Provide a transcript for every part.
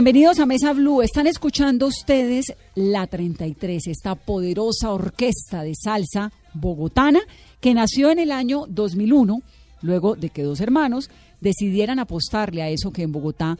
Bienvenidos a Mesa Blue. Están escuchando ustedes La 33, esta poderosa orquesta de salsa bogotana que nació en el año 2001, luego de que dos hermanos decidieran apostarle a eso que en Bogotá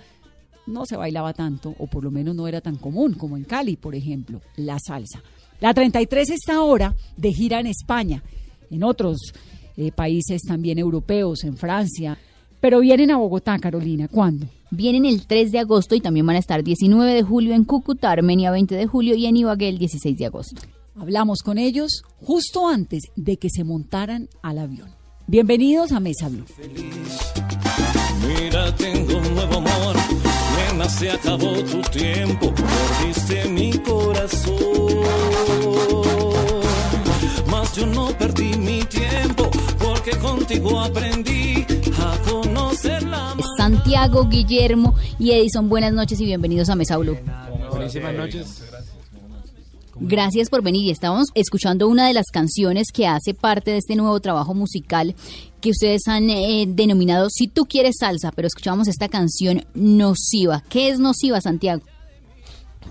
no se bailaba tanto, o por lo menos no era tan común como en Cali, por ejemplo, la salsa. La 33 está ahora de gira en España, en otros eh, países también europeos, en Francia, pero vienen a Bogotá, Carolina, ¿cuándo? Vienen el 3 de agosto y también van a estar 19 de julio en Cúcuta, Armenia 20 de julio y en Ibagué el 16 de agosto. Hablamos con ellos justo antes de que se montaran al avión. Bienvenidos a Mesa Blue. Mira, tengo un nuevo amor. Nena, se acabó tu tiempo. Perdiste mi corazón. Mas yo no perdí mi tiempo porque contigo aprendí Santiago, Guillermo y Edison, buenas noches y bienvenidos a Mesa Blue. Buenísimas noches. Gracias por venir y estábamos escuchando una de las canciones que hace parte de este nuevo trabajo musical que ustedes han eh, denominado Si tú quieres salsa, pero escuchamos esta canción Nociva. ¿Qué es Nociva, Santiago?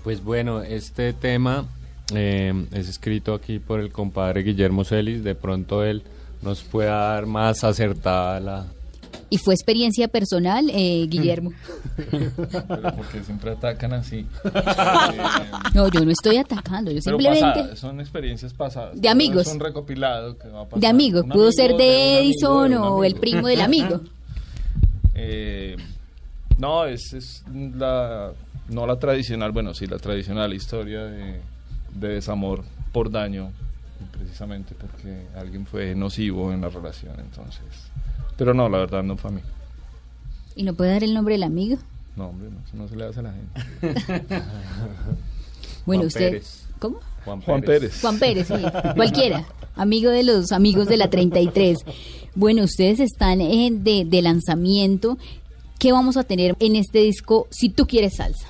Pues bueno, este tema eh, es escrito aquí por el compadre Guillermo Celis. De pronto él nos puede dar más acertada la... ¿Y fue experiencia personal, eh, Guillermo? Pero porque siempre atacan así. No, yo no estoy atacando, yo Pero simplemente... son experiencias pasadas. De amigos. Es un recopilado que va a pasar. De amigo, Un pudo amigo ser de amigo, Edison de o el primo del amigo. Eh, no, es, es la, no la tradicional, bueno, sí, la tradicional historia de, de desamor por daño, precisamente porque alguien fue nocivo en la relación, entonces. Pero no, la verdad no fue a mí. ¿Y no puede dar el nombre del amigo? No, hombre, no, eso no se le hace a la gente. Bueno, Juan usted... Pérez. ¿Cómo? Juan Pérez. Juan Pérez, sí, cualquiera, amigo de los amigos de la 33. Bueno, ustedes están eh, de, de lanzamiento. ¿Qué vamos a tener en este disco si tú quieres salsa?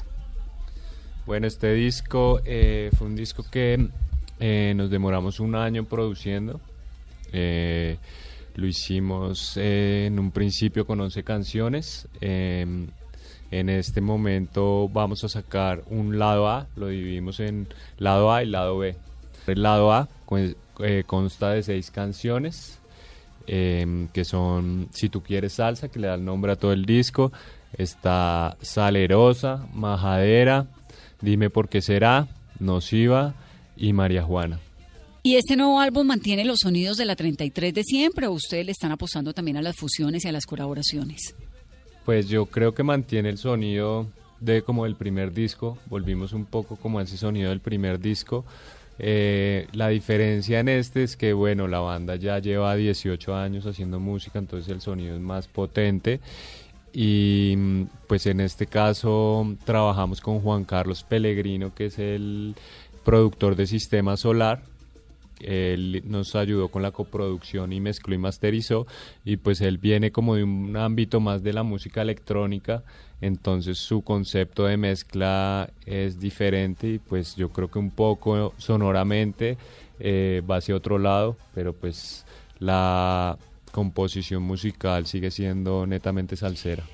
Bueno, este disco eh, fue un disco que eh, nos demoramos un año produciendo. Eh, lo hicimos eh, en un principio con 11 canciones. Eh, en este momento vamos a sacar un lado A, lo dividimos en lado A y lado B. El lado A eh, consta de seis canciones, eh, que son Si tú quieres salsa, que le da el nombre a todo el disco. Está Salerosa, Majadera, Dime por qué será, Nociva y María Juana. ¿Y este nuevo álbum mantiene los sonidos de la 33 de siempre o ustedes le están apostando también a las fusiones y a las colaboraciones? Pues yo creo que mantiene el sonido de como el primer disco, volvimos un poco como a ese sonido del primer disco. Eh, la diferencia en este es que, bueno, la banda ya lleva 18 años haciendo música, entonces el sonido es más potente. Y mm, pues en este caso trabajamos con Juan Carlos Pellegrino, que es el productor de Sistema Solar. Él nos ayudó con la coproducción y mezcló y masterizó. Y pues él viene como de un ámbito más de la música electrónica. Entonces su concepto de mezcla es diferente y pues yo creo que un poco sonoramente eh, va hacia otro lado, pero pues la composición musical sigue siendo netamente salsera.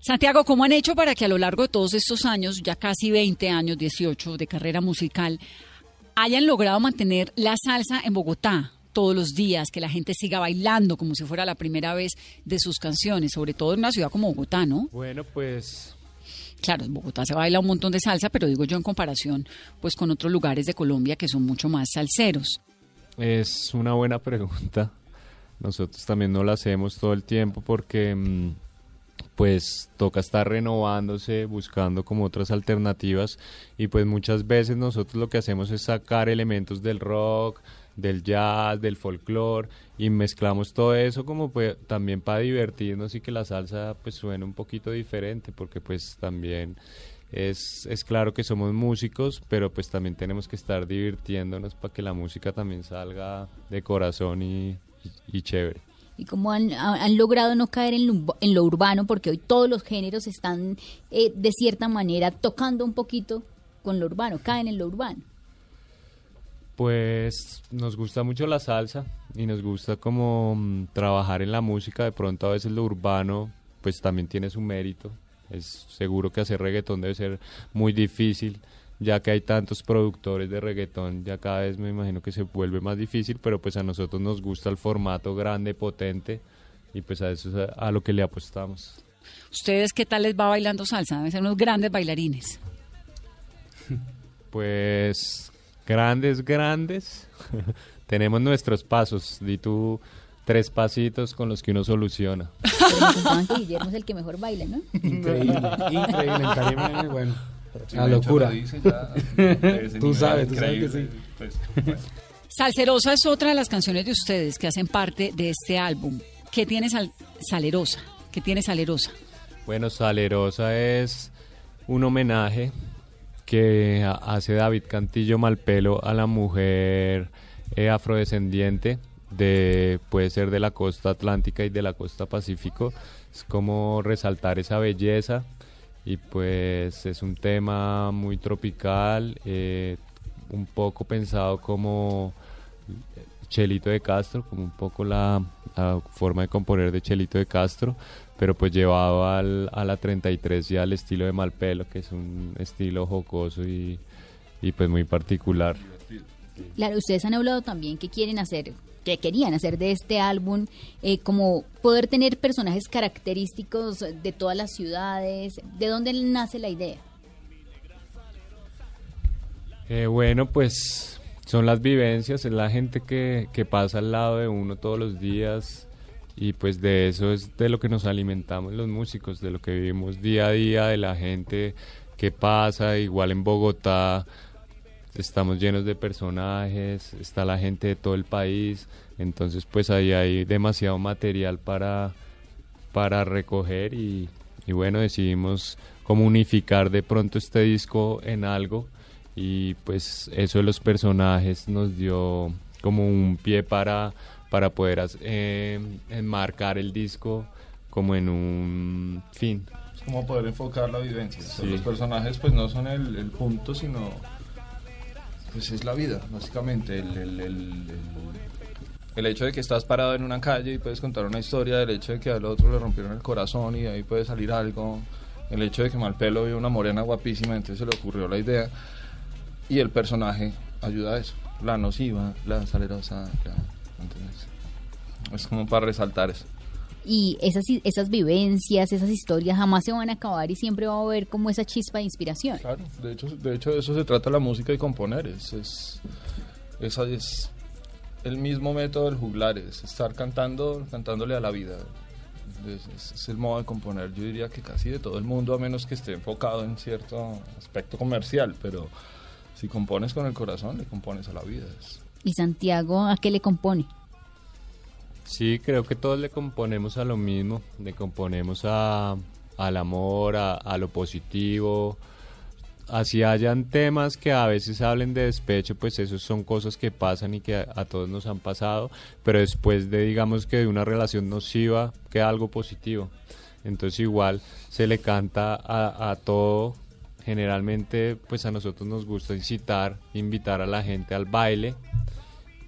Santiago, ¿cómo han hecho para que a lo largo de todos estos años, ya casi 20 años, 18 de carrera musical, hayan logrado mantener la salsa en Bogotá todos los días, que la gente siga bailando como si fuera la primera vez de sus canciones, sobre todo en una ciudad como Bogotá, ¿no? Bueno, pues Claro, en Bogotá se baila un montón de salsa, pero digo yo en comparación pues con otros lugares de Colombia que son mucho más salseros. Es una buena pregunta. Nosotros también no la hacemos todo el tiempo porque mm, pues toca estar renovándose, buscando como otras alternativas y pues muchas veces nosotros lo que hacemos es sacar elementos del rock, del jazz, del folclore y mezclamos todo eso como pues también para divertirnos y que la salsa pues suene un poquito diferente porque pues también es, es claro que somos músicos pero pues también tenemos que estar divirtiéndonos para que la música también salga de corazón y, y, chévere. ¿Y cómo han, han, logrado no caer en lo, en lo, urbano? Porque hoy todos los géneros están eh, de cierta manera tocando un poquito con lo urbano, caen en lo urbano. Pues nos gusta mucho la salsa y nos gusta como mm, trabajar en la música. De pronto a veces lo urbano pues también tiene su mérito. Es seguro que hacer reggaetón debe ser muy difícil, ya que hay tantos productores de reggaetón, ya cada vez me imagino que se vuelve más difícil, pero pues a nosotros nos gusta el formato grande, potente y pues a eso es a, lo que le apostamos. ¿Ustedes qué tal les va bailando salsa? Deben ser unos grandes bailarines. Pues grandes, grandes, tenemos nuestros pasos. Di tú tres pasitos con los que uno soluciona. Pero Guillermo es el que mejor baila, ¿no? Increíble, increíble. En bueno, la locura. tú sabes, tú sabes que sí. Pues, Salcerosa es otra de las canciones de ustedes que hacen parte de este álbum. ¿Qué tiene Salerosa? ¿Qué tiene Salerosa? Bueno, Salerosa es un homenaje que hace David Cantillo Malpelo a la mujer eh, afrodescendiente de puede ser de la costa atlántica y de la costa pacífico es como resaltar esa belleza y pues es un tema muy tropical eh, un poco pensado como Chelito de Castro como un poco la, forma de componer de Chelito de Castro pero pues llevado al, a la 33 y al estilo de Malpelo, que es un estilo jocoso y, y pues muy particular. Claro, ustedes han hablado también que quieren hacer, que querían hacer de este álbum, eh, como poder tener personajes característicos de todas las ciudades. ¿De dónde nace la idea? Eh, bueno, pues son las vivencias, es la gente que, que pasa al lado de uno todos los días, y pues de eso es de lo que nos alimentamos los músicos, de lo que vivimos día a día, de la gente que pasa, igual en Bogotá estamos llenos de personajes, está la gente de todo el país, entonces pues ahí hay demasiado material para, para recoger y, y bueno, decidimos como unificar de pronto este disco en algo y pues eso de los personajes nos dio como un pie para para poder eh, enmarcar el disco como en un fin. Es como poder enfocar la vivencia. los personajes pues no son el, punto, sino pues es la vida, básicamente. El, el, hecho de que estás parado en una calle y puedes contar una historia, el hecho de que al otro le rompieron el corazón y ahí puede salir algo, el hecho de que Malpelo vio una morena guapísima, entonces se le ocurrió la idea y el personaje ayuda a eso. La nociva, la salerosa, la es como para resaltar eso. Y esas, esas vivencias, esas historias jamás se van a acabar y siempre va a haber como esa chispa de inspiración. Claro, de hecho, de hecho de eso se trata la música y componer. Es, es, esa es el mismo método del juglar, es estar cantando, cantándole a la vida. Es, es, el modo de componer, yo diría que casi de todo el mundo, a menos que esté enfocado en cierto aspecto comercial, pero si compones con el corazón, le compones a la vida. ¿Y Santiago a qué le compone? Sí, creo que todos le componemos a lo mismo, le componemos a, al amor, a, lo positivo. Así hayan temas que a veces hablen de despecho, pues esos son cosas que pasan y que a, todos nos han pasado, pero después de, digamos que de una relación nociva, queda algo positivo. Entonces igual se le canta a, a todo, generalmente pues a nosotros nos gusta incitar, invitar a la gente al baile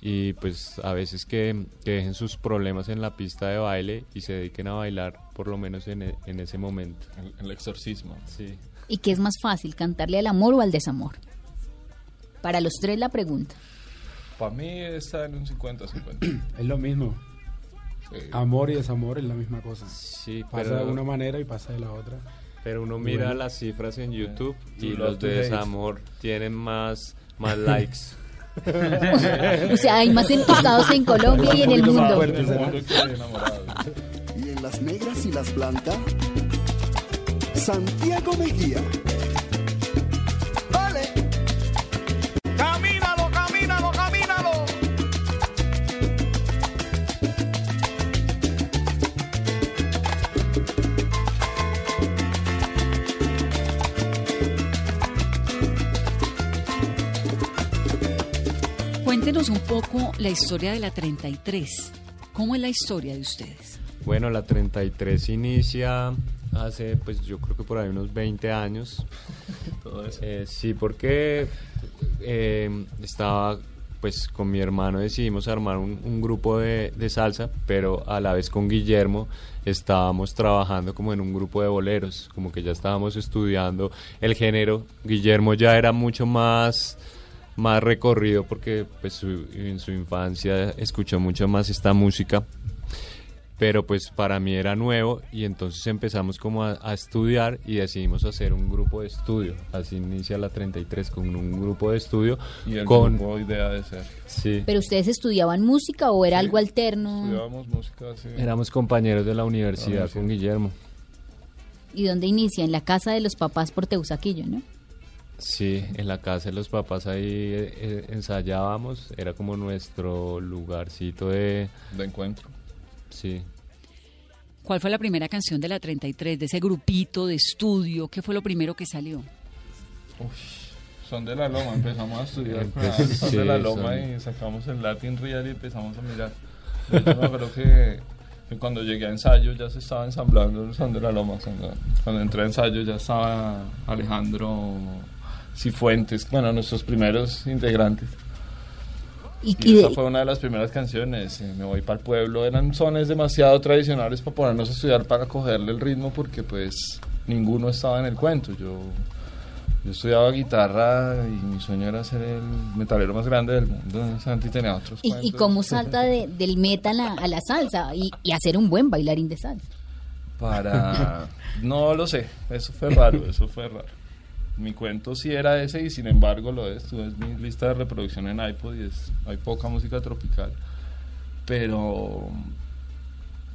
y pues a veces que, dejen sus problemas en la pista de baile y se dediquen a bailar por lo menos en, e, ese momento. El, el, exorcismo. Sí. ¿Y qué es más fácil, cantarle al amor o al desamor? Para los tres la pregunta. Para mí está en un 50-50. es lo mismo. Amor y desamor es la misma cosa. Sí, pasa de una manera y pasa de la otra. Pero uno mira las cifras en YouTube y los de desamor tienen más, más likes. o sea, hay más entusiasmados en Colombia y en el mundo. Y en las negras y las blancas, Santiago Mejía. Cuéntenos un poco la historia de la 33. ¿Cómo es la historia de ustedes? Bueno, la 33 inicia hace, pues yo creo que por ahí unos 20 años. Eh, sí, porque eh, estaba, pues con mi hermano decidimos armar un, grupo de, de, salsa, pero a la vez con Guillermo estábamos trabajando como en un grupo de boleros, como que ya estábamos estudiando el género. Guillermo ya era mucho más más recorrido porque pues en su infancia escuchó mucho más esta música pero pues para mí era nuevo y entonces empezamos como a, estudiar y decidimos hacer un grupo de estudio. Así inicia la 33 con un grupo de estudio. Y el con grupo idea de ser. Sí. ¿Pero ustedes estudiaban música o era algo alterno? Estudiábamos música, sí. Éramos compañeros de la universidad con Guillermo. ¿Y dónde inicia? En la casa de los papás por Teusaquillo, ¿no? Sí, en la casa de los papás ahí eh, eh, ensayábamos, era como nuestro lugarcito de... De encuentro. Sí. ¿Cuál fue la primera canción de la 33, de ese grupito de estudio? ¿Qué fue lo primero que salió? son de la Loma, empezamos a estudiar Son de la Loma y sacamos el Latin Real y empezamos a mirar. Yo me acuerdo que, cuando llegué a ensayo ya se estaba ensamblando el Son de la Loma. Cuando entré a ensayo ya estaba Alejandro Cifuentes, bueno, nuestros primeros integrantes. Y, esa fue una de las primeras canciones, eh, Me voy para el pueblo, eran sones demasiado tradicionales para ponernos a estudiar para cogerle el ritmo porque pues ninguno estaba en el cuento. Yo, yo estudiaba guitarra y mi sueño era ser el metalero más grande del mundo. Santi tenía otros ¿Y, ¿Y cómo salta del metal a, la salsa y, y hacer un buen bailarín de salsa? Para... no lo sé, eso fue raro, eso fue raro mi cuento sí era ese y sin embargo lo es. Tú es mi lista de reproducción en iPod y es, hay poca música tropical. Pero,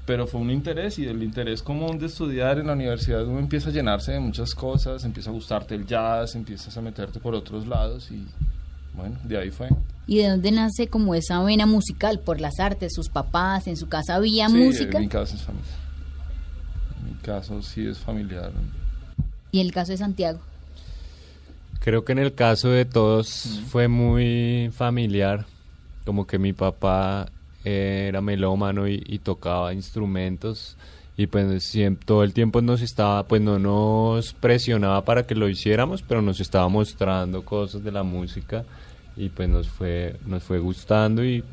pero fue un interés y el interés común de estudiar en la universidad uno empieza a llenarse de muchas cosas, empieza a gustarte el jazz, empiezas a meterte por otros lados y bueno, de ahí fue. ¿Y de dónde nace como esa vena musical? ¿Por las artes? ¿Sus papás? ¿En su casa había música? En mi caso es familiar. En mi caso sí es familiar. ¿Y el caso de Santiago? Creo que en el caso de todos fue muy familiar, como que mi papá era melómano y, tocaba instrumentos y pues todo el tiempo nos estaba, pues no nos presionaba para que lo hiciéramos, pero nos estaba mostrando cosas de la música y pues nos fue, nos fue gustando y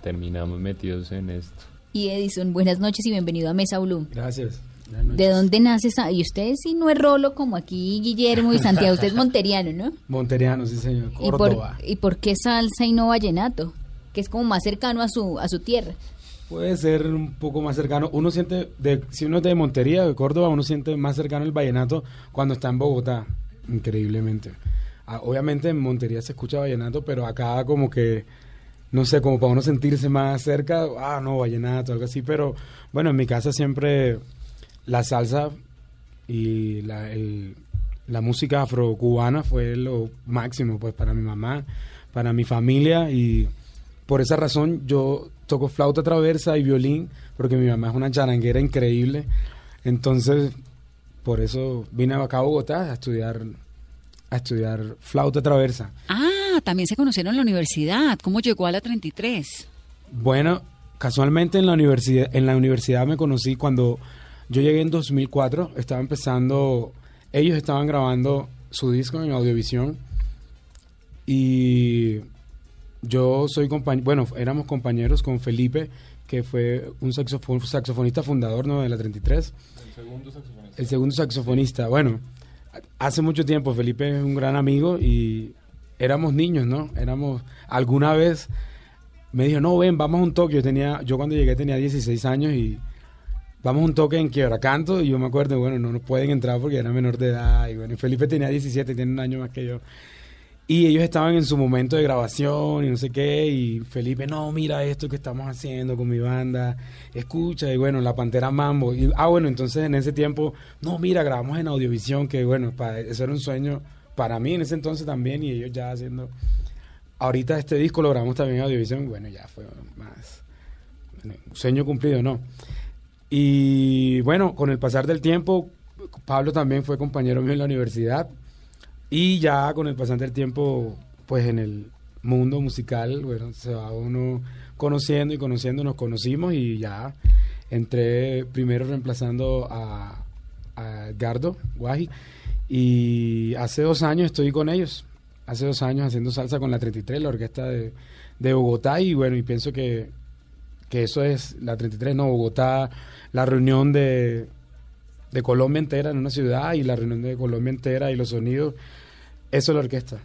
terminamos metidos en esto. Y Edison, buenas noches y bienvenido a Mesa Blue. Gracias. ¿De dónde nace esa? Y usted sí no es rolo como aquí Guillermo y Santiago, usted es monteriano, ¿no? Monteriano, sí señor, Córdoba. ¿Y por, qué salsa y no vallenato? Que es como más cercano a su, a su tierra. Puede ser un poco más cercano. Uno siente, de, si uno es de Montería, de Córdoba, uno siente más cercano el vallenato cuando está en Bogotá, increíblemente. Ah, obviamente en Montería se escucha vallenato, pero acá como que, no sé, como para uno sentirse más cerca, ah, no, vallenato, algo así, pero bueno, en mi casa siempre la salsa y la, la música afrocubana fue lo máximo pues para mi mamá, para mi familia y por esa razón yo toco flauta traversa y violín porque mi mamá es una charanguera increíble. Entonces, por eso vine acá a Bogotá a estudiar a estudiar flauta traversa. Ah, también se conocieron en la universidad. ¿Cómo llegó a la 33? Bueno, casualmente en la universidad en la universidad me conocí cuando yo llegué en 2004, estaba empezando, ellos estaban grabando su disco en Audiovisión y yo soy compañero, bueno, éramos compañeros con Felipe, que fue un saxofon- saxofonista fundador ¿no? de la 33. El segundo saxofonista. El segundo saxofonista. Bueno, hace mucho tiempo Felipe es un gran amigo y éramos niños, ¿no? Éramos, alguna vez me dijo, no, ven, vamos a un. Yo, tenía, yo cuando llegué tenía 16 años y vamos a un toque en Quiebracanto y yo me acuerdo, bueno, no nos pueden entrar porque era menor de edad y bueno, y Felipe tenía 17, tiene un año más que yo. Y ellos estaban en su momento de grabación y no sé qué, y Felipe, no, mira esto que estamos haciendo con mi banda, escucha, y bueno, La Pantera Mambo. Y, ah, bueno, entonces en ese tiempo, no, mira, grabamos en Audiovisión, que bueno, para, eso era un sueño para mí en ese entonces también, y ellos ya haciendo... Ahorita este disco lo grabamos también en Audiovisión, bueno, ya fue más... bueno, sueño cumplido, ¿no? Y bueno, con el pasar del tiempo, Pablo también fue compañero mío en la universidad. Y ya con el pasar del tiempo, pues en el mundo musical, bueno, se va uno conociendo y conociendo, nos conocimos y ya entré primero reemplazando a, a Edgardo Guaji y hace dos años estoy con ellos, hace dos años haciendo salsa con la 33, la orquesta de, de Bogotá y bueno, y pienso que, que eso es la 33, no, Bogotá, la reunión de, de Colombia entera en una ciudad y la reunión de Colombia entera y los sonidos, eso es la orquesta.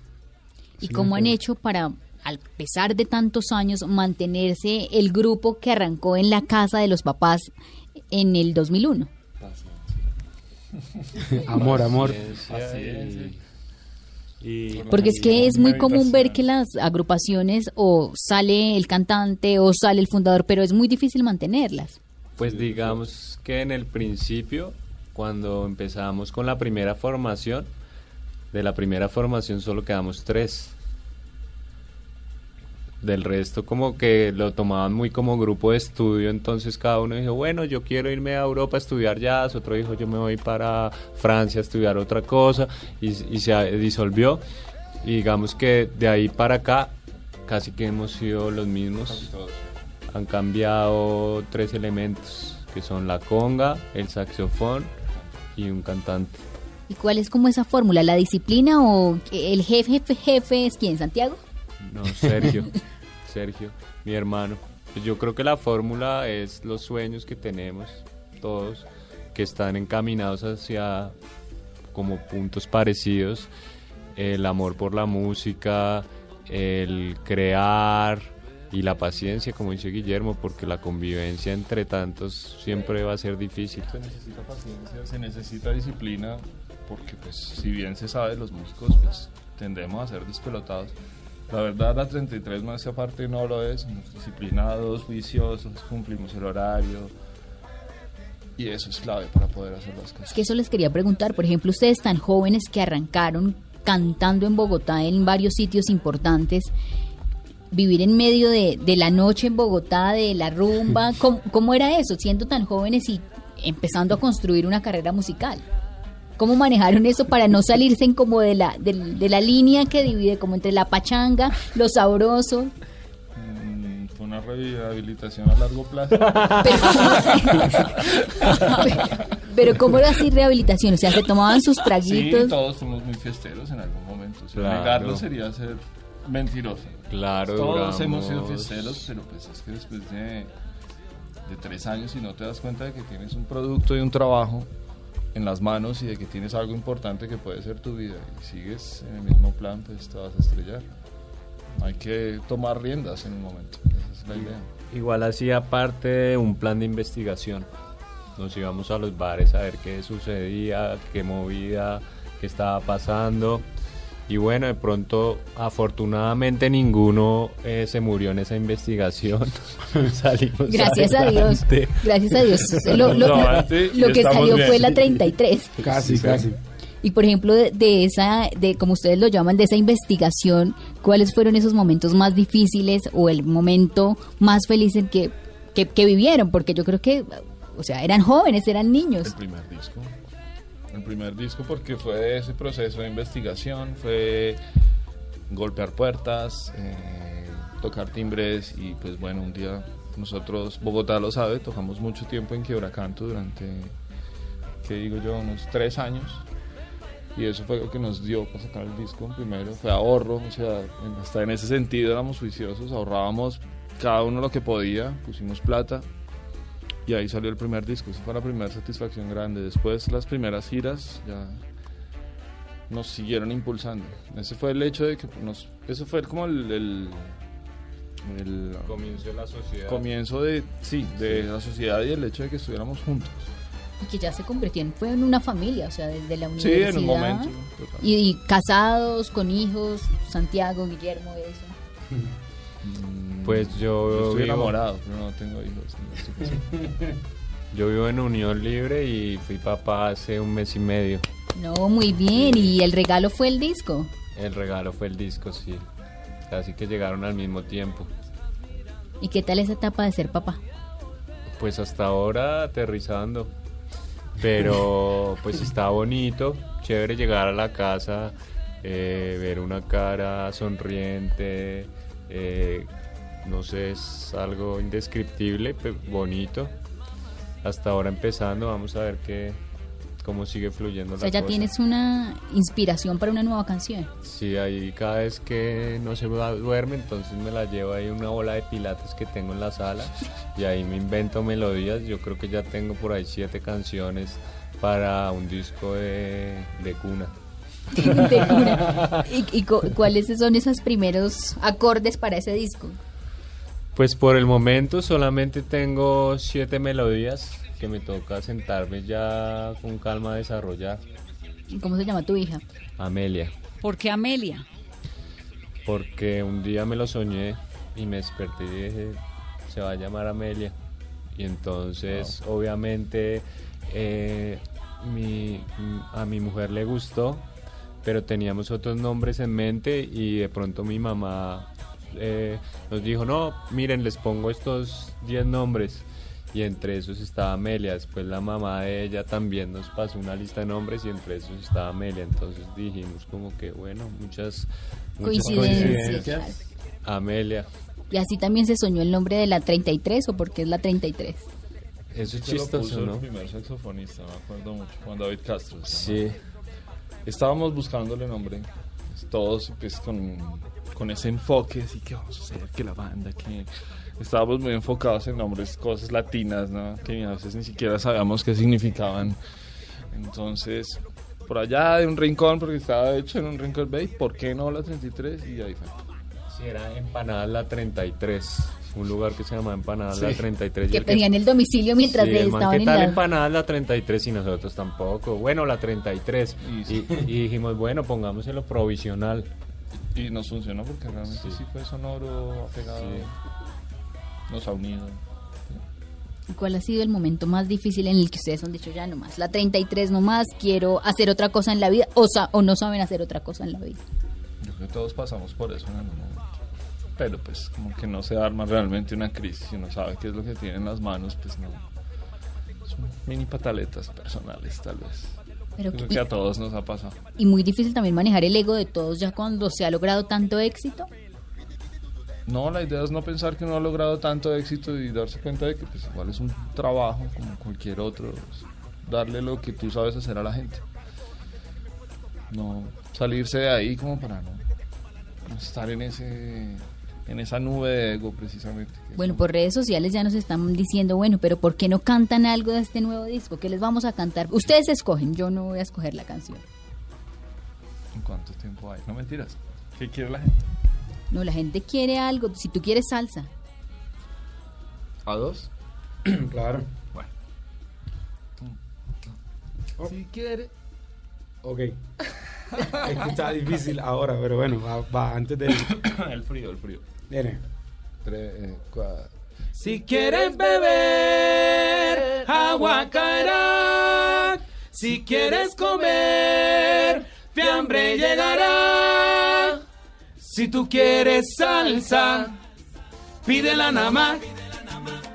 ¿Y Sí, cómo han hecho para, a pesar de tantos años, mantenerse el grupo que arrancó en la casa de los papás en el 2001? amor, amor. Paciencia y- y- Porque es que es muy común ver que las agrupaciones o sale el cantante o sale el fundador, pero es muy difícil mantenerlas. Pues digamos que en el principio, cuando empezamos con la primera formación, de la primera formación solo quedamos tres. Del resto como que lo tomaban muy como grupo de estudio, entonces cada uno dijo, bueno, yo quiero irme a Europa a estudiar jazz, otro dijo, yo me voy para Francia a estudiar otra cosa, y, y se disolvió. Y digamos que de ahí para acá casi que hemos sido los mismos han cambiado tres elementos, que son la conga, el saxofón y un cantante. ¿Y cuál es como esa fórmula? ¿La disciplina o el jefe, jefe, jefe es quién? ¿Santiago? No, Sergio, Sergio, mi hermano. Pues yo creo que la fórmula es los sueños que tenemos todos, que están encaminados hacia como puntos parecidos, el amor por la música, el crear y la paciencia, como dice Guillermo, porque la convivencia entre tantos siempre va a ser difícil. Se necesita paciencia, se necesita disciplina, porque pues si bien se sabe, los músicos pues tendemos a ser despelotados. La verdad, la 33 más aparte no lo es, somos disciplinados, juiciosos, cumplimos el horario. Y eso es clave para poder hacer las Es cosas. que eso les quería preguntar. Por ejemplo, ustedes tan jóvenes que arrancaron cantando en Bogotá en varios sitios importantes, vivir en medio de, de la noche en Bogotá, de la rumba, ¿cómo, cómo era eso, siendo tan jóvenes y empezando a construir una carrera musical? ¿Cómo manejaron eso para no salirse en como de la, de, de la línea que divide como entre la pachanga, lo sabroso? Mm, Fue una rehabilitación a largo plazo. Pero ¿cómo así? Pero ¿cómo era así rehabilitación? O sea, se tomaban sus Sí, traguitos. todos fuimos muy fiesteros en algún momento. O sea, Claro. negarlo sería ser mentiroso. Claro, Todos hemos sido fiesteros, pero pues es que después de, de tres años y no te das cuenta de que tienes un producto y un trabajo en las manos y de que tienes algo importante que puede ser tu vida y sigues en el mismo plan, pues te vas a estrellar. Hay que tomar riendas en un momento, esa es la idea. Igual hacía parte de un plan de investigación. Nos íbamos a los bares a ver qué sucedía, qué movida, qué estaba pasando. Y bueno, de pronto, afortunadamente ninguno eh, se murió en esa investigación. Salimos Gracias a Dios. Gracias a Dios. Lo, lo- No, antes, y lo que salió bien. fue la 33. Casi, casi. Y por ejemplo, de, de esa, de como ustedes lo llaman, de esa investigación, ¿cuáles fueron esos momentos más difíciles o el momento más feliz en que, que, que vivieron? Porque yo creo que, o sea, eran jóvenes, eran niños. El primer disco. El primer disco porque fue ese proceso de investigación, fue golpear puertas, eh, tocar timbres y pues bueno, un día nosotros, Bogotá lo sabe, tocamos mucho tiempo en Quiebracanto durante, ¿qué digo yo?, unos tres años. y eso fue lo que nos dio para sacar el disco primero, fue ahorro, o sea, hasta en ese sentido éramos juiciosos, ahorrábamos cada uno lo que podía, pusimos plata y ahí salió el primer disco, esa fue la primera satisfacción grande, después las primeras giras ya nos siguieron impulsando, ese fue el hecho de que nos, eso fue como el, el, el Comienzo de la sociedad. comienzo de, sí, de la sociedad y el hecho de que estuviéramos juntos. Y que ya se convirtió en, fue en una familia, o sea, desde la Sí, universidad. en un momento. Y, y casados, con hijos, Santiago, Guillermo, eso. Pues yo yo estoy vivo- enamorado, pero no tengo hijos. no. Yo vivo en unión libre y fui papá hace un mes y medio. No, muy bien. Y el regalo fue el disco. El regalo fue el disco, sí. Así que llegaron al mismo tiempo. ¿Y qué tal esa etapa de ser papá? Pues hasta ahora aterrizando. Pero pues está bonito, chévere llegar a la casa, eh, ver una cara sonriente, eh, no sé, es algo indescriptible, pero bonito. Hasta ahora empezando, vamos a ver qué, cómo sigue fluyendo O sea, la ya cosa. tienes una inspiración para una nueva canción. Sí, ahí cada vez que no se duerme, entonces me la llevo ahí una bola de pilates que tengo en la sala y ahí me invento melodías. Yo creo que ya tengo por ahí siete canciones para un disco de, de cuna. De. ¿Y, y cu- cuáles son esos primeros acordes para ese disco? Pues por el momento solamente tengo siete melodías que me toca sentarme ya con calma a desarrollar. ¿Cómo se llama tu hija? Amelia. ¿Por qué Amelia? porque un día me lo soñé y me desperté y dije, se va a llamar Amelia. Y entonces, obviamente, eh, mi- a mi mujer le gustó, pero teníamos otros nombres en mente y de pronto mi mamá eh, nos dijo, no, miren, les pongo estos 10 nombres. Y entre esos estaba Amelia. Después la mamá de ella también nos pasó una lista de nombres y entre esos estaba Amelia. Entonces dijimos como que, bueno, muchas, muchas Coincidencias. Amelia. Y así también se soñó el nombre de la 33 o porque es la 33. Eso es chistoso, puso ¿no? el primer saxofonista, me acuerdo mucho, Juan David Castro. Sí. Estábamos buscándole nombre, todos pues con, con ese enfoque, así que vamos a hacer que la banda, que estábamos muy enfocados en nombres, cosas latinas, ¿no? Que a veces ni siquiera sabíamos qué significaban. Entonces, por allá de un rincón, porque estaba hecho en un rincón, ve, ¿por qué no la 33? Y ahí fue. Sí, era Empanadas La 33. Un lugar que se llama Empanadas La Sí. 33. y Que el pedían el domicilio mientras Sí, el man, estaban ¿qué en tal la... Empanadas La 33 y nosotros tampoco? Bueno, la 33. Y- Y, y dijimos, bueno, pongámoselo provisional. Y nos funcionó porque realmente sí, fue sonoro, apegado, nos ha unido. ¿Cuál ha sido el momento más difícil en el que ustedes han dicho ya no más? La 33 no más, quiero hacer otra cosa en la vida o, sa- o no saben hacer otra cosa en la vida. Yo creo que todos pasamos por eso en algún momento. Pero pues como que no se arma realmente una crisis y uno sabe qué es lo que tiene en las manos, pues no. Son mini pataletas personales tal vez. Pero Creo que- que a todos nos ha pasado. Y muy difícil también manejar el ego de todos ya cuando se ha logrado tanto éxito. No, la idea es no pensar que uno ha logrado tanto éxito y darse cuenta de que pues igual es un trabajo como cualquier otro. darle lo que tú sabes hacer a la gente. No salirse de ahí como para no, no estar en ese en esa nube de ego precisamente. Bueno, por redes sociales ya nos están diciendo, bueno, pero ¿por qué no cantan algo de este nuevo disco? ¿Qué les vamos a cantar? Ustedes escogen, yo no voy a escoger la canción. ¿En cuánto tiempo hay? No mentiras. ¿Qué quiere la gente? No, la gente quiere algo, si tú quieres salsa. ¿A dos? claro. Bueno. Si quiere. Ok. es que está difícil ahora, pero bueno, va, va antes de. el frío, el frío. Viene. Tres, eh, cuatro. Si quieres beber, agua caerá. Si quieres comer, fiambre llegará. Si tú quieres salsa, pídela nada más.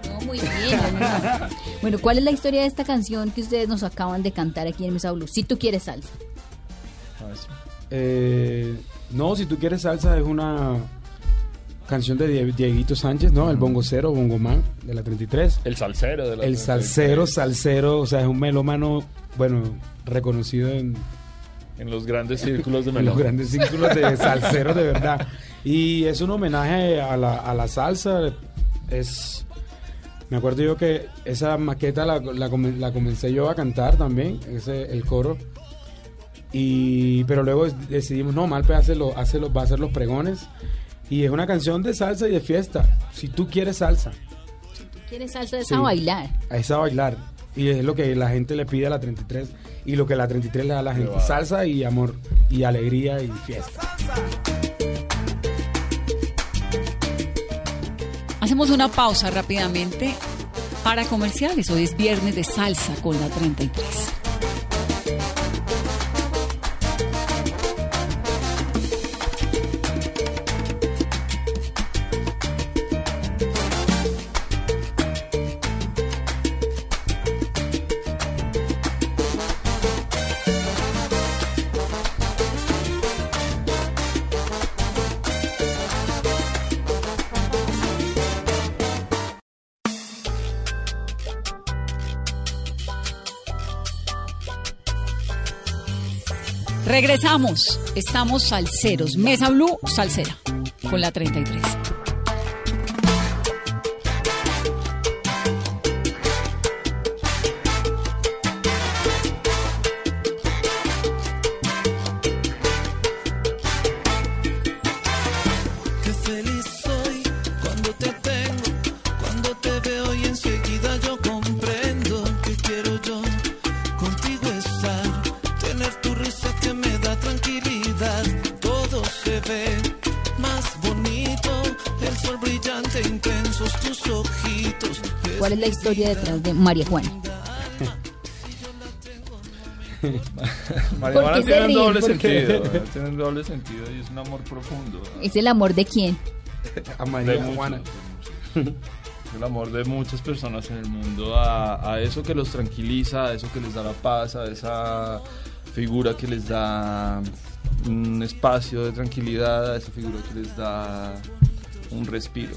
No, muy bien. no, no, no. Bueno, ¿cuál es la historia de esta canción que ustedes nos acaban de cantar aquí en Mesa Blue? Si tú quieres salsa. Eh, no, si tú quieres salsa es una canción de Die- Dieguito Sánchez, ¿no? El bongo cero, bongo man, de la 33. El salsero de la El salsero, salsero, o sea, es un melómano, bueno, reconocido en En los grandes círculos de en melón. los grandes círculos de salseros de verdad. Y es un homenaje a la, a la salsa. Es. Me acuerdo yo que esa maqueta la, la comencé yo a cantar también, ese, el coro. Y, pero luego decidimos, no, Malpe hace lo, hace lo- va a hacer los pregones. Y es una canción de salsa y de fiesta. Si tú quieres salsa, ¿Quieres salsa Sí. esa bailar? a esa bailar. Y es lo que la gente le pide a la 33. Y lo que la 33 le da a la gente. Salsa y amor. Y alegría y fiesta. Hacemos una pausa rápidamente para comerciales. Hoy es viernes de salsa con la 33. Regresamos. Estamos salseros. Mesa Blue, salsera. Con la 33. ¿Cuál es la historia detrás de María Juana? María Juana tiene un doble sentido. Tiene un doble sentido y es un amor profundo. ¿Es el amor de quién? A de María Juana. El amor de muchas personas en el mundo a, a eso que los tranquiliza, a eso que les da la paz, a esa figura que les da un espacio de tranquilidad, a esa figura que les da un respiro.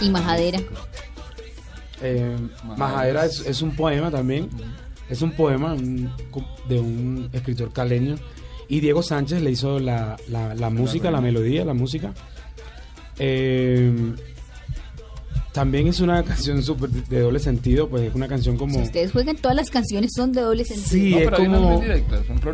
Y Majadera. Eh, Majadera es, es un poema también. Es un poema un- de un escritor caleño. Y Diego Sánchez le hizo la, la- la música, la melodía, la música. Eh, también es una canción súper de doble sentido, pues es una canción como... Si ustedes juegan, todas las canciones son de doble sentido. Sí, No, es pero hay unas como... muy directas. Por ejemplo,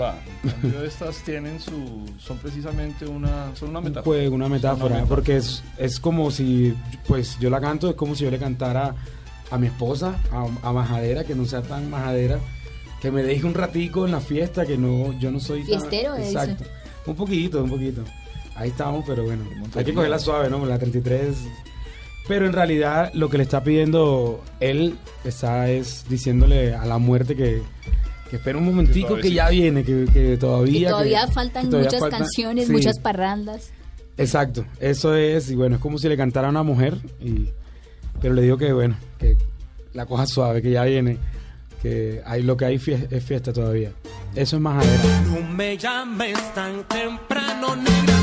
va, va. En cambio, estas tienen su. Son precisamente una. Son una un metáfora. juego, una metáfora, metáfora. porque es, es como si, pues yo la canto, es como si yo le cantara a mi esposa, a, a Majadera, que no sea tan majadera, que me deje un ratico en la fiesta, que no, yo no soy tan- Fiestero, dice. Exacto, un poquito, un poquito. Ahí estamos, pero bueno, hay que cogerla suave, ¿no? La 33... Pero en realidad lo que le está pidiendo él está es diciéndole a la muerte que, que espera un momentico que, ya viene, que, que todavía... Y todavía que- faltan que todavía muchas canciones, sí. muchas parrandas. Exacto, eso es, y bueno, es como si le cantara a una mujer, y, pero le digo que bueno, que la coja suave, que ya viene, que hay lo que hay fie- es fiesta todavía. Eso es majadera. No me llames tan temprano, negra,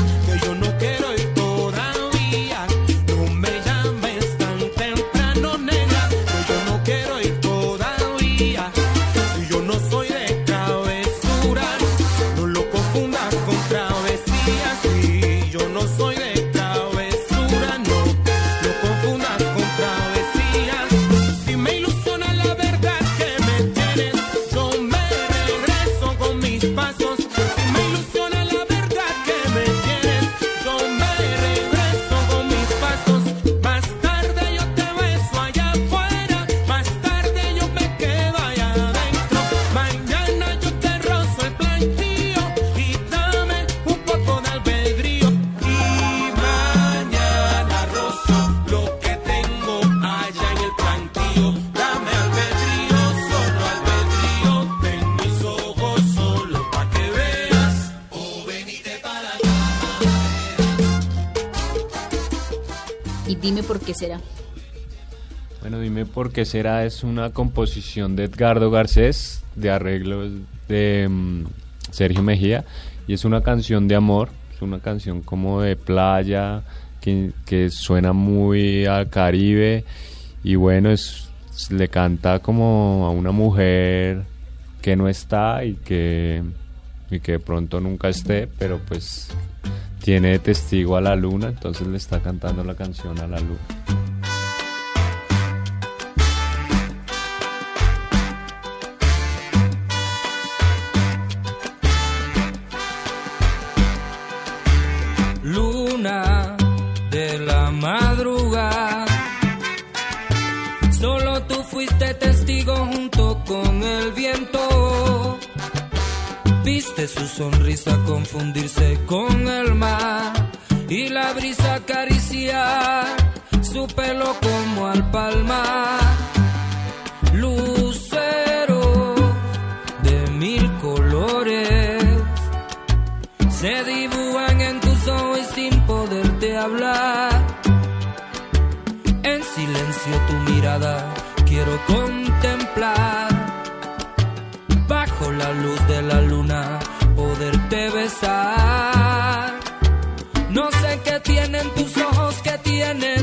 qué será. Es una composición de Edgardo Garcés, de arreglos de mm, Sergio Mejía, y es una canción de amor. Es una canción como de playa, que, que suena muy al Caribe, y bueno, es, le canta como a una mujer que no está y que, y que de pronto nunca esté, pero pues tiene testigo a la luna, entonces le está cantando la canción a la luna el viento. Viste su sonrisa confundirse con el mar y la brisa acariciar su pelo como al palmar. Lucero de mil colores se dibujan en tus ojos y sin poderte hablar. En silencio tu mirada quiero contemplar. La luz de la luna poderte besar. No sé qué tienen tus ojos, qué tiene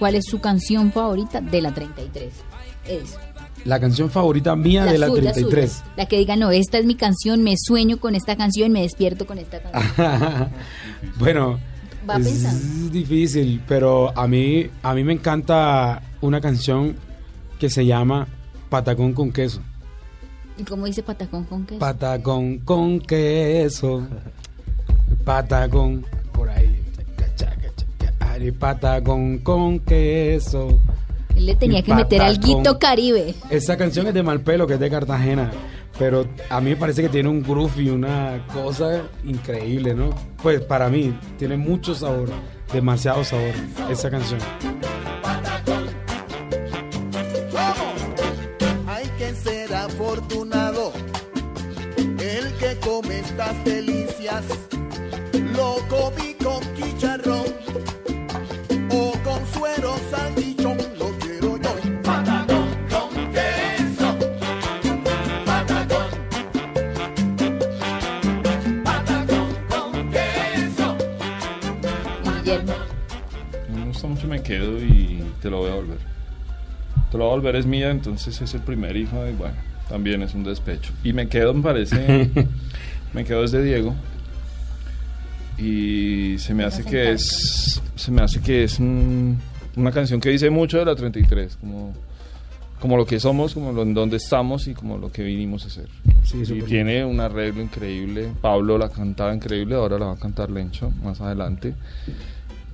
cuál es su canción favorita de la 33. Es La canción favorita mía de la suya, 33. suya. La que diga, no, esta es mi canción, me sueño con esta canción, me despierto con esta canción. bueno, Va es difícil, pero a mí, a mí me encanta una canción que se llama Patacón con queso. ¿Y cómo dice Patacón con qué? Patacón con queso. Patacón. Ari, Patacón con queso. Él le tenía Y que meter Patacón. alguito caribe. Esa canción es de Malpelo, que es de Cartagena. Pero a mí me parece que tiene un groove y una cosa increíble, ¿no? Pues para mí tiene mucho sabor, demasiado sabor esa canción. Hay que ser afortunado el que come estas delicias. Lo comí quedo y te lo voy a volver. Te lo voy a volver es mía, entonces es el primer hijo y bueno, también es un despecho. Y me quedo, me parece, me quedo desde Diego y se me hace que es, se me hace que es un- una canción que dice mucho de la 33, como, como lo que somos, como lo, en donde estamos y como lo que vinimos a hacer. Sí, y tiene un arreglo increíble. Pablo la cantaba increíble, ahora la va a cantar Lencho más adelante.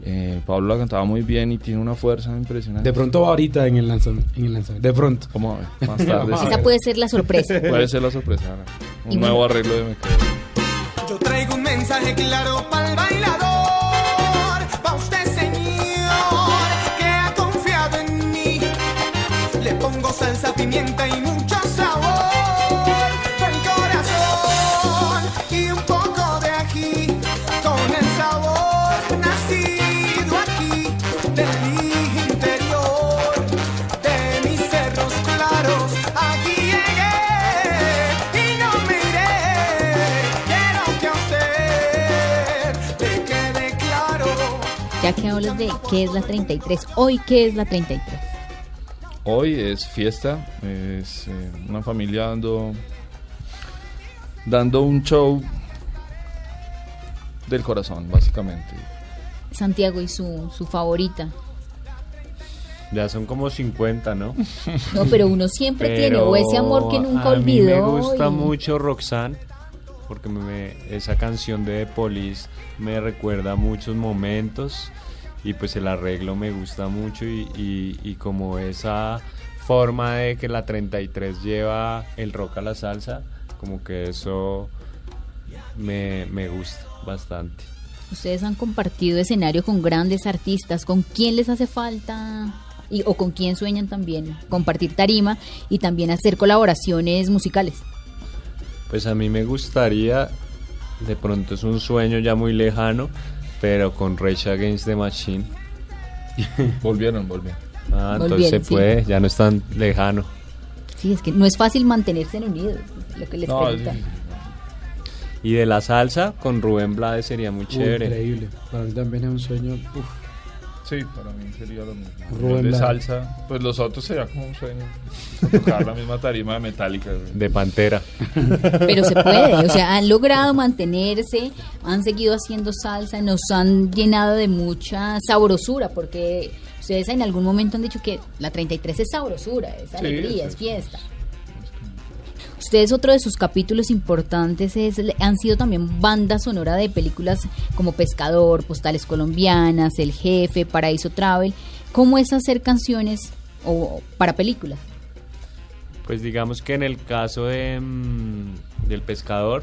Eh, Pablo la cantaba muy bien y tiene una fuerza impresionante. De pronto va ahorita en el lanzamiento. En el lanzamiento. De pronto. Más tarde. Esa puede ser la sorpresa. Puede ser la sorpresa. Un Y nuevo bueno. arreglo de Me. Yo traigo un mensaje claro para el bailador, pa' usted señor, que ha confiado en mí. Le pongo salsa, pimienta y Ya que hablas de qué es la 33, hoy qué es la 33. Hoy es fiesta, es eh, una familia dando, dando un show del corazón, básicamente. Santiago y su, su favorita. Ya son como 50, ¿no? No, pero uno siempre tiene, o ese amor que nunca a mí me olvidó. gusta y- mucho Roxanne, porque me- esa canción de The Police me recuerda muchos momentos y pues el arreglo me gusta mucho y, como esa forma de que la 33 lleva el rock a la salsa, como que eso me, me gusta bastante. Ustedes han compartido escenario con grandes artistas. ¿Con quién les hace falta y, o con quién sueñan también compartir tarima y también hacer colaboraciones musicales? Pues a mí me gustaría, de pronto es un sueño ya muy lejano, pero con Rage Against the Machine. Volvieron, volvieron. Ah, entonces se sí. puede, ya no es tan lejano. Sí, es que no es fácil mantenerse en unidos, lo que les No. Y de la salsa, con Rubén Blades sería muy Uy, chévere. increíble. Para mí también es un sueño. uf. Sí, para mí sería lo mismo. Rubén de salsa, pues los otros sería como un sueño. Tocar la misma tarima de metálica. De Pantera. Pero se puede, o sea, han logrado mantenerse, han seguido haciendo salsa, nos han llenado de mucha sabrosura, porque ustedes en algún momento han dicho que la 33 es sabrosura, es alegría, sí, es fiesta. Ustedes otro de sus capítulos importantes es, han sido también banda sonora de películas como Pescador, Postales Colombianas, El Jefe, Paraíso Travel. ¿Cómo es hacer canciones o para películas? Pues digamos que en el caso de, mm, del pescador,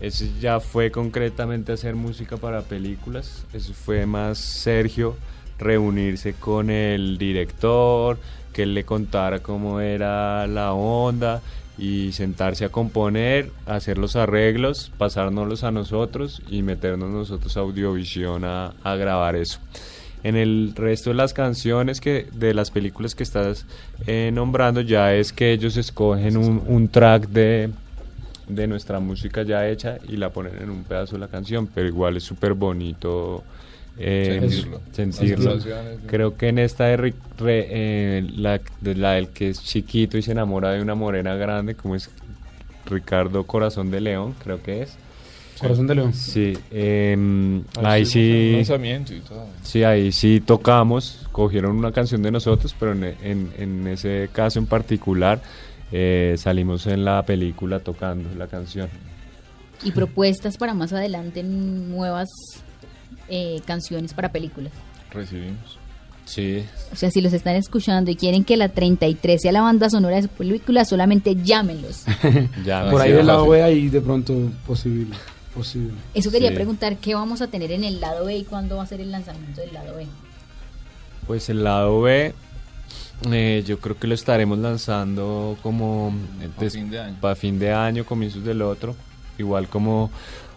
ese ya fue concretamente hacer música para películas. Eso fue más Sergio reunirse con el director, que él le contara cómo era la onda y sentarse a componer, hacer los arreglos, pasárnoslos a nosotros y meternos nosotros a Audiovisión a, grabar eso. En el resto de las canciones que de las películas que estás eh, nombrando ya es que ellos escogen un, un track de, de nuestra música ya hecha y la ponen en un pedazo de la canción, pero igual es súper bonito eh, Sentirlo. sentirlo. Creo que en esta de, re- eh, la, de la del que es chiquito y se enamora de una morena grande, como es Ricardo Corazón de León, creo que es. Corazón de León. Sí, em, ahí sí, y todo. sí, ahí sí tocamos, cogieron una canción de nosotros, pero en, en- en ese caso en particular eh, salimos en la película tocando la canción. y propuestas para más adelante nuevas eh, canciones para películas. Recibimos. Sí, O sea, si los están escuchando y quieren que la 33 sea la banda sonora de su película, solamente llámenlos. ya Por ahí del lado. B, ahí de pronto posible. Posible. Eso quería Sí. preguntar, ¿qué vamos a tener en el lado B y cuándo va a ser el lanzamiento del lado B? Pues el lado B, eh, yo creo que lo estaremos lanzando como Pa' fin de año. para fin de año, comienzos del otro. Igual como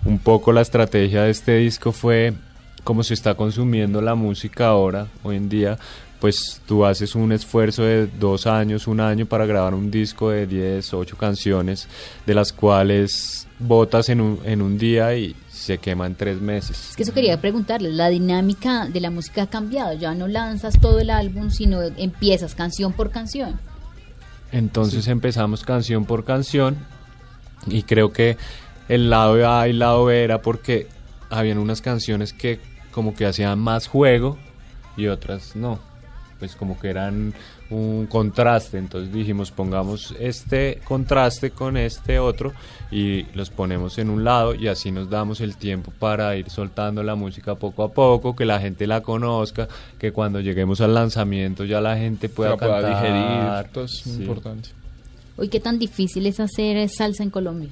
un poco la estrategia de este disco fue como se está consumiendo la música ahora, hoy en día, pues tú haces un esfuerzo de dos años, un año para grabar un disco de 10, 8 canciones, de las cuales botas en un, en un día y se quema en tres meses. Es que eso quería preguntarles, la dinámica de la música ha cambiado, ya no lanzas todo el álbum, sino empiezas canción por canción. Entonces empezamos canción por canción y creo que el lado A y el lado B era porque habían unas canciones que como que hacían más juego y otras no. Pues como que eran un contraste, entonces dijimos pongamos este contraste con este otro y los ponemos en un lado y así nos damos el tiempo para ir soltando la música poco a poco, que la gente la conozca, que cuando lleguemos al lanzamiento ya la gente pueda, la pueda cantar. digerir. Todo es Sí. importante. Hoy, ¿qué tan difícil es hacer salsa en Colombia?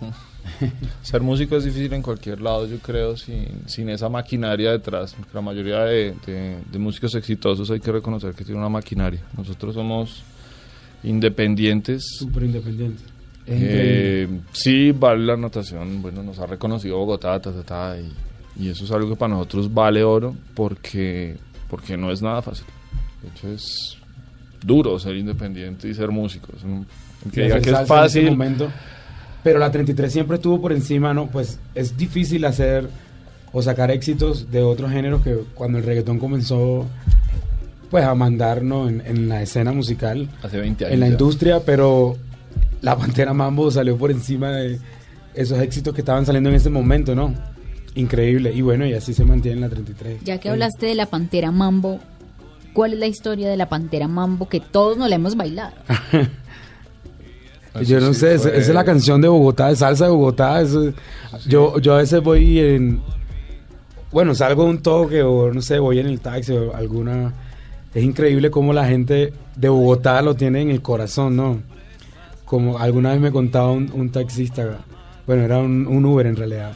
Ser músico es difícil en cualquier lado, yo creo, sin, sin esa maquinaria detrás. porque La mayoría de, de- de músicos exitosos hay que reconocer que tienen una maquinaria. Nosotros somos independientes. Súper independiente. Es increíble. Eh, sí, vale la anotación. Bueno, nos ha reconocido Bogotá, ta, ta, ta, y, Y eso es algo que para nosotros vale oro porque, porque no es nada fácil. De hecho, es duro ser independiente y ser músico. Es un- el que diga que es en fácil. momento. Pero la 33 siempre estuvo por encima, ¿no? Pues es difícil hacer o sacar éxitos de otros géneros que cuando el reggaetón comenzó pues a mandarnos en, en la escena musical, Hace 20 años. en la ya. industria, pero la Pantera Mambo salió por encima de esos éxitos que estaban saliendo en ese momento, ¿no? Increíble. Y bueno, y así se mantiene en la 33. Ya que hablaste de la Pantera Mambo, ¿cuál es la historia de la Pantera Mambo que todos nos la hemos bailado? Eso Yo no sí sé, esa, fue- esa es la canción de Bogotá, de salsa de Bogotá. eso- yo, yo a veces voy en. Bueno, salgo de un toque o no sé, voy en el taxi o alguna. Es increíble cómo la gente de Bogotá lo tiene en el corazón, ¿no? Como alguna vez me contaba un, un taxista, bueno, era un, un Uber en realidad.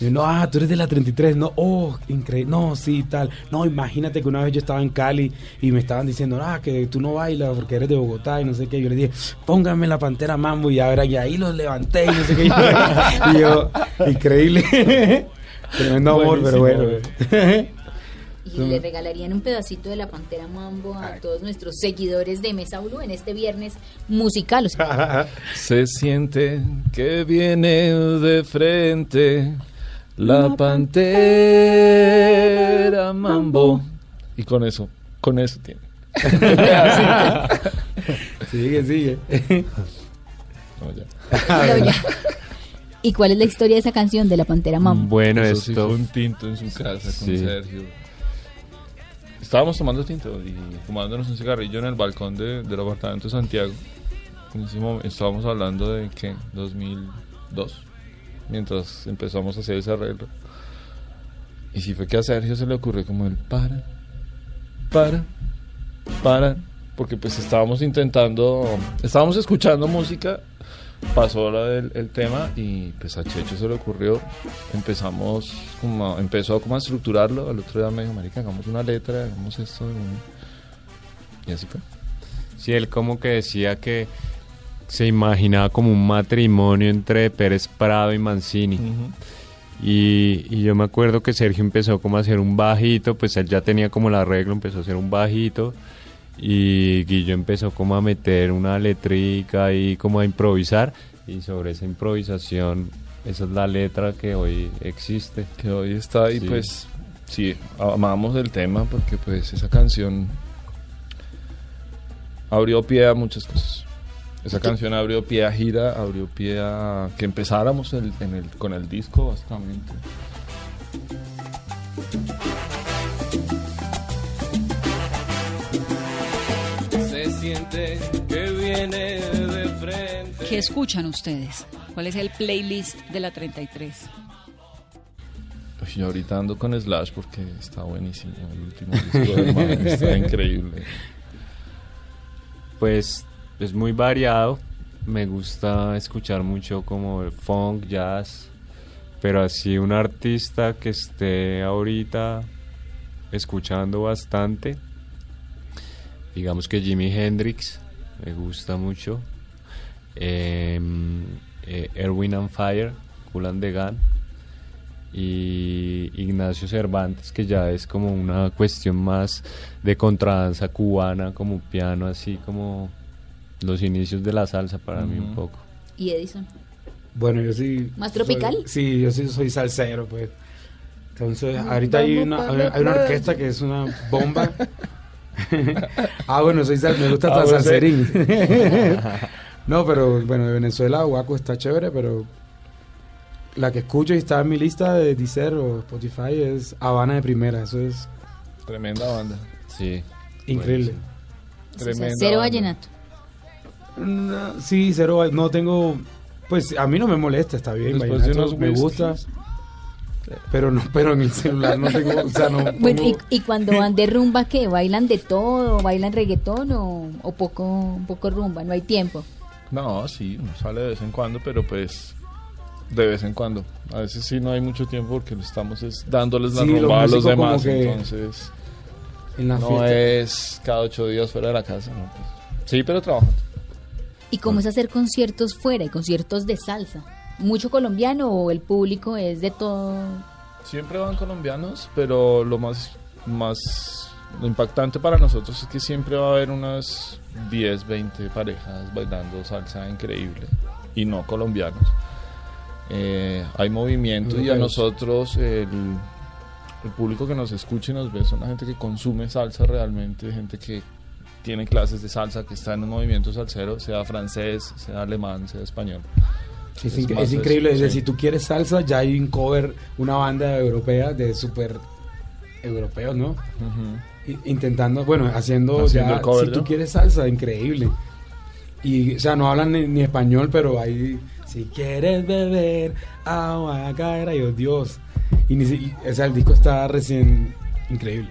Y yo, no, ah, tú eres de la 33, no, oh, increíble, no, sí, tal. No, imagínate que una vez yo estaba en Cali y me estaban diciendo, ah, que tú no bailas porque eres de Bogotá y no sé qué. Yo le dije, pónganme la pantera mambo y ahora y ahí los levanté y no sé qué. y yo, increíble. Tremendo amor, pero bueno. Y le regalarían un pedacito de la Pantera Mambo a todos nuestros seguidores de Mesa Blue en este viernes musical. O sea, Se siente que viene de frente la pantera mambo. Y con eso, con eso tiene. sigue, sigue. No, ya. pero ya. ¿Y cuál es la historia de esa canción de la Pantera Mambo? Bueno, Eso sí esto fue un tinto en su casa con Sí. Sergio. Estábamos tomando tinto y fumándonos un cigarrillo en el balcón de, del apartamento de Santiago. En ese momen- estábamos hablando de que 2002, mientras empezamos a hacer ese arreglo. Y si fue que a Sergio se le ocurrió como el para, para, para, porque pues estábamos intentando, estábamos escuchando música, pasó la del- el tema y pues a Checho se le ocurrió, empezamos como, empezó como a estructurarlo, al otro día me dijo, marica, hagamos una letra, hagamos esto, un-". y así fue. Sí, él como que decía que se imaginaba como un matrimonio entre Pérez Prado y Mancini. Y, y yo me acuerdo que Sergio empezó como a hacer un bajito, pues él ya tenía como el arreglo, empezó a hacer un bajito. Y Guillo empezó como a meter una letrica y como a improvisar. Y sobre esa improvisación, esa es la letra que hoy existe. que hoy está y Sí. pues sí, amamos el tema porque pues esa canción abrió pie a muchas cosas. Esa canción abrió pie a gira, abrió pie a que empezáramos el- en el, con el disco básicamente. Se siente que viene de frente. ¿Qué escuchan ustedes? ¿Cuál es el playlist de la 33? Uy, yo ahorita ando con Slash porque está buenísimo. El último disco del man está increíble. Pues es muy variado. Me gusta escuchar mucho como el funk, jazz. Pero así un artista que esté ahorita escuchando bastante. Digamos que Jimi Hendrix me gusta mucho. Em, eh, Erwin and Fire, Cool and the Gun. Y Ignacio Cervantes, que ya es como una cuestión más de contradanza cubana, como piano, así como los inicios de la salsa para mí un poco. ¿Y Edison? Bueno, yo sí. ¿Más soy- tropical? sí, yo sí soy salsero, pues. Entonces, ahorita hay una, hay una orquesta que es una bomba. ah, bueno, soy sal, me gusta Ah, hasta salserín. no, pero bueno, de Venezuela, Guaco está chévere, pero la que escucho y está en mi lista de Deezer o Spotify es Habana de Primera. Eso es Tremenda banda. Sí. increíble. O sea, Tremenda cero banda. vallenato. No, sí, cero, no tengo, pues a mí no me molesta, está bien, Después de vallenato unos me gusta, pero no, pero en el celular no tengo, o sea, no. Bueno, y, pongo- y cuando van de rumba, ¿qué? ¿Bailan de todo? ¿Bailan reggaetón o, o poco, poco rumba? No hay tiempo. No, sí, uno sale de vez en cuando, pero pues de vez en cuando. A veces sí no hay mucho tiempo porque estamos es dándoles la Sí, lo rumba a los demás, que entonces en la no fiesta. es cada ocho días fuera de la casa, no, pues, sí, pero trabajando. ¿Y cómo es hacer conciertos fuera y conciertos de salsa? ¿Mucho colombiano o el público es de todo? Siempre van colombianos, pero lo más, más lo impactante para nosotros es que siempre va a haber unas 10, 20 parejas bailando salsa increíble y no colombianos. Eh, hay movimiento y a nosotros el, el público que nos escucha y nos ve son la gente que consume salsa realmente, gente que tiene clases de salsa, que está en un movimiento salsero, sea francés, sea alemán, sea español. Es, Es más es increíble. es sí. si tú quieres salsa, ya hay un cover, una banda europea de súper europeos, ¿no? Ujú. I- Intentando, bueno, haciendo, Haciendo ya, el cover, si tú ¿no? quieres salsa, increíble. Y, o sea, no hablan ni, ni español, pero ahí, si quieres beber agua, caer, ay, oh, Dios. Y, ni, y, o sea, el disco está recién increíble.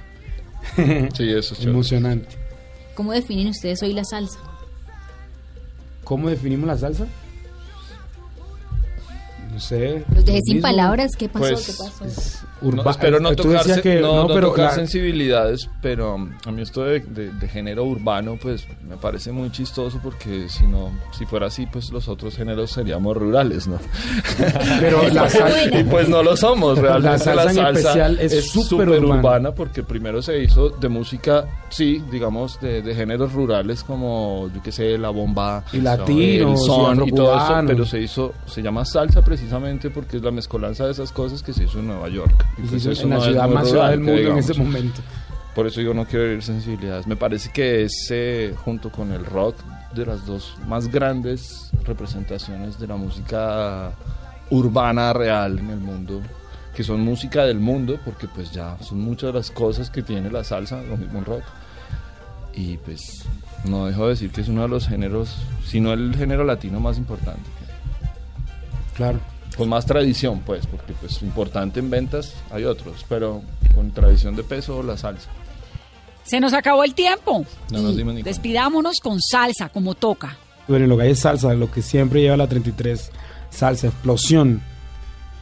Sí, eso es chévere. ¿Cómo definen ustedes hoy la salsa? ¿Cómo definimos la salsa? No sé. Los dejé sin mismo. palabras. ¿Qué pasó? Pues, ¿Qué pasó? Es No, urba- espero no tú tocar, que no, no pero tocar la- sensibilidades, pero um, a mí esto de, de- de género urbano, pues me parece muy chistoso porque si no, si fuera así, pues los otros géneros seríamos rurales, ¿no? pero la salsa, y pues no lo somos, realmente La la salsa salsa, en especial es súper súper urbana. urbana porque primero se hizo de música, sí, digamos, de, de géneros rurales como, yo qué sé, la bomba, Y latinos, el son y todo eso, pero se hizo, se llama salsa precisamente porque es la mezcolanza de esas cosas que se hizo en Nueva York. Y pues eso en la no ciudad más ciudad rural, del que mundo en digamos. ese momento. Por eso yo no quiero herir sensibilidades. Me parece que es, eh, junto con el rock, de las dos más grandes representaciones de la música urbana real en el mundo, que son música del mundo, porque pues ya son muchas de las cosas que tiene la salsa, lo mismo el rock. Y pues no dejo de decir que es uno de los géneros, si no el género latino más importante. Claro. Con más tradición, pues, porque pues importante en ventas hay otros, pero con tradición de peso la salsa. Se nos acabó el tiempo. No nos dimos ni cuenta. despidámonos con salsa, como toca. Bueno, lo que hay es salsa, lo que siempre lleva la 33, salsa, explosión.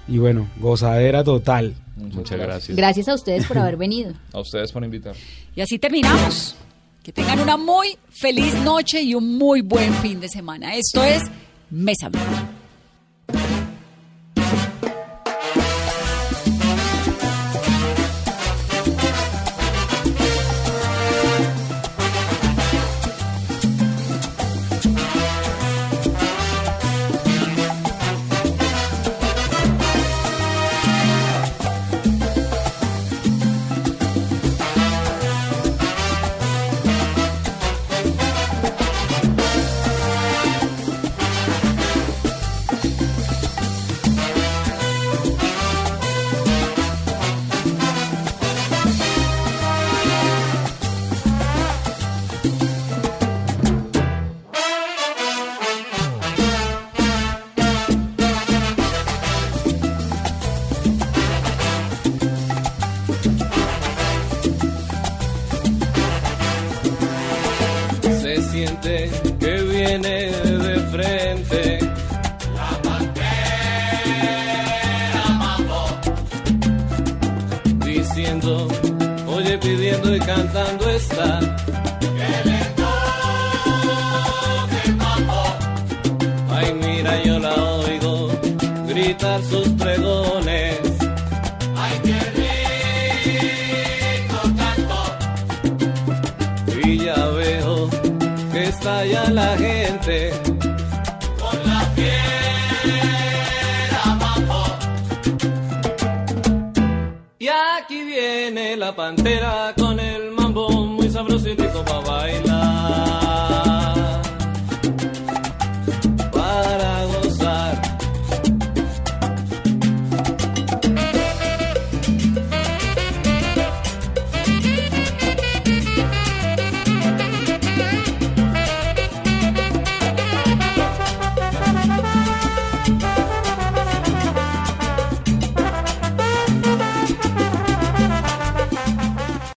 Y bueno, gozadera total. Muchas gracias. Gracias a ustedes por haber venido. A ustedes por invitar. Y así terminamos. Que tengan una muy feliz noche y un muy buen fin de semana. Esto es Mesa Blue.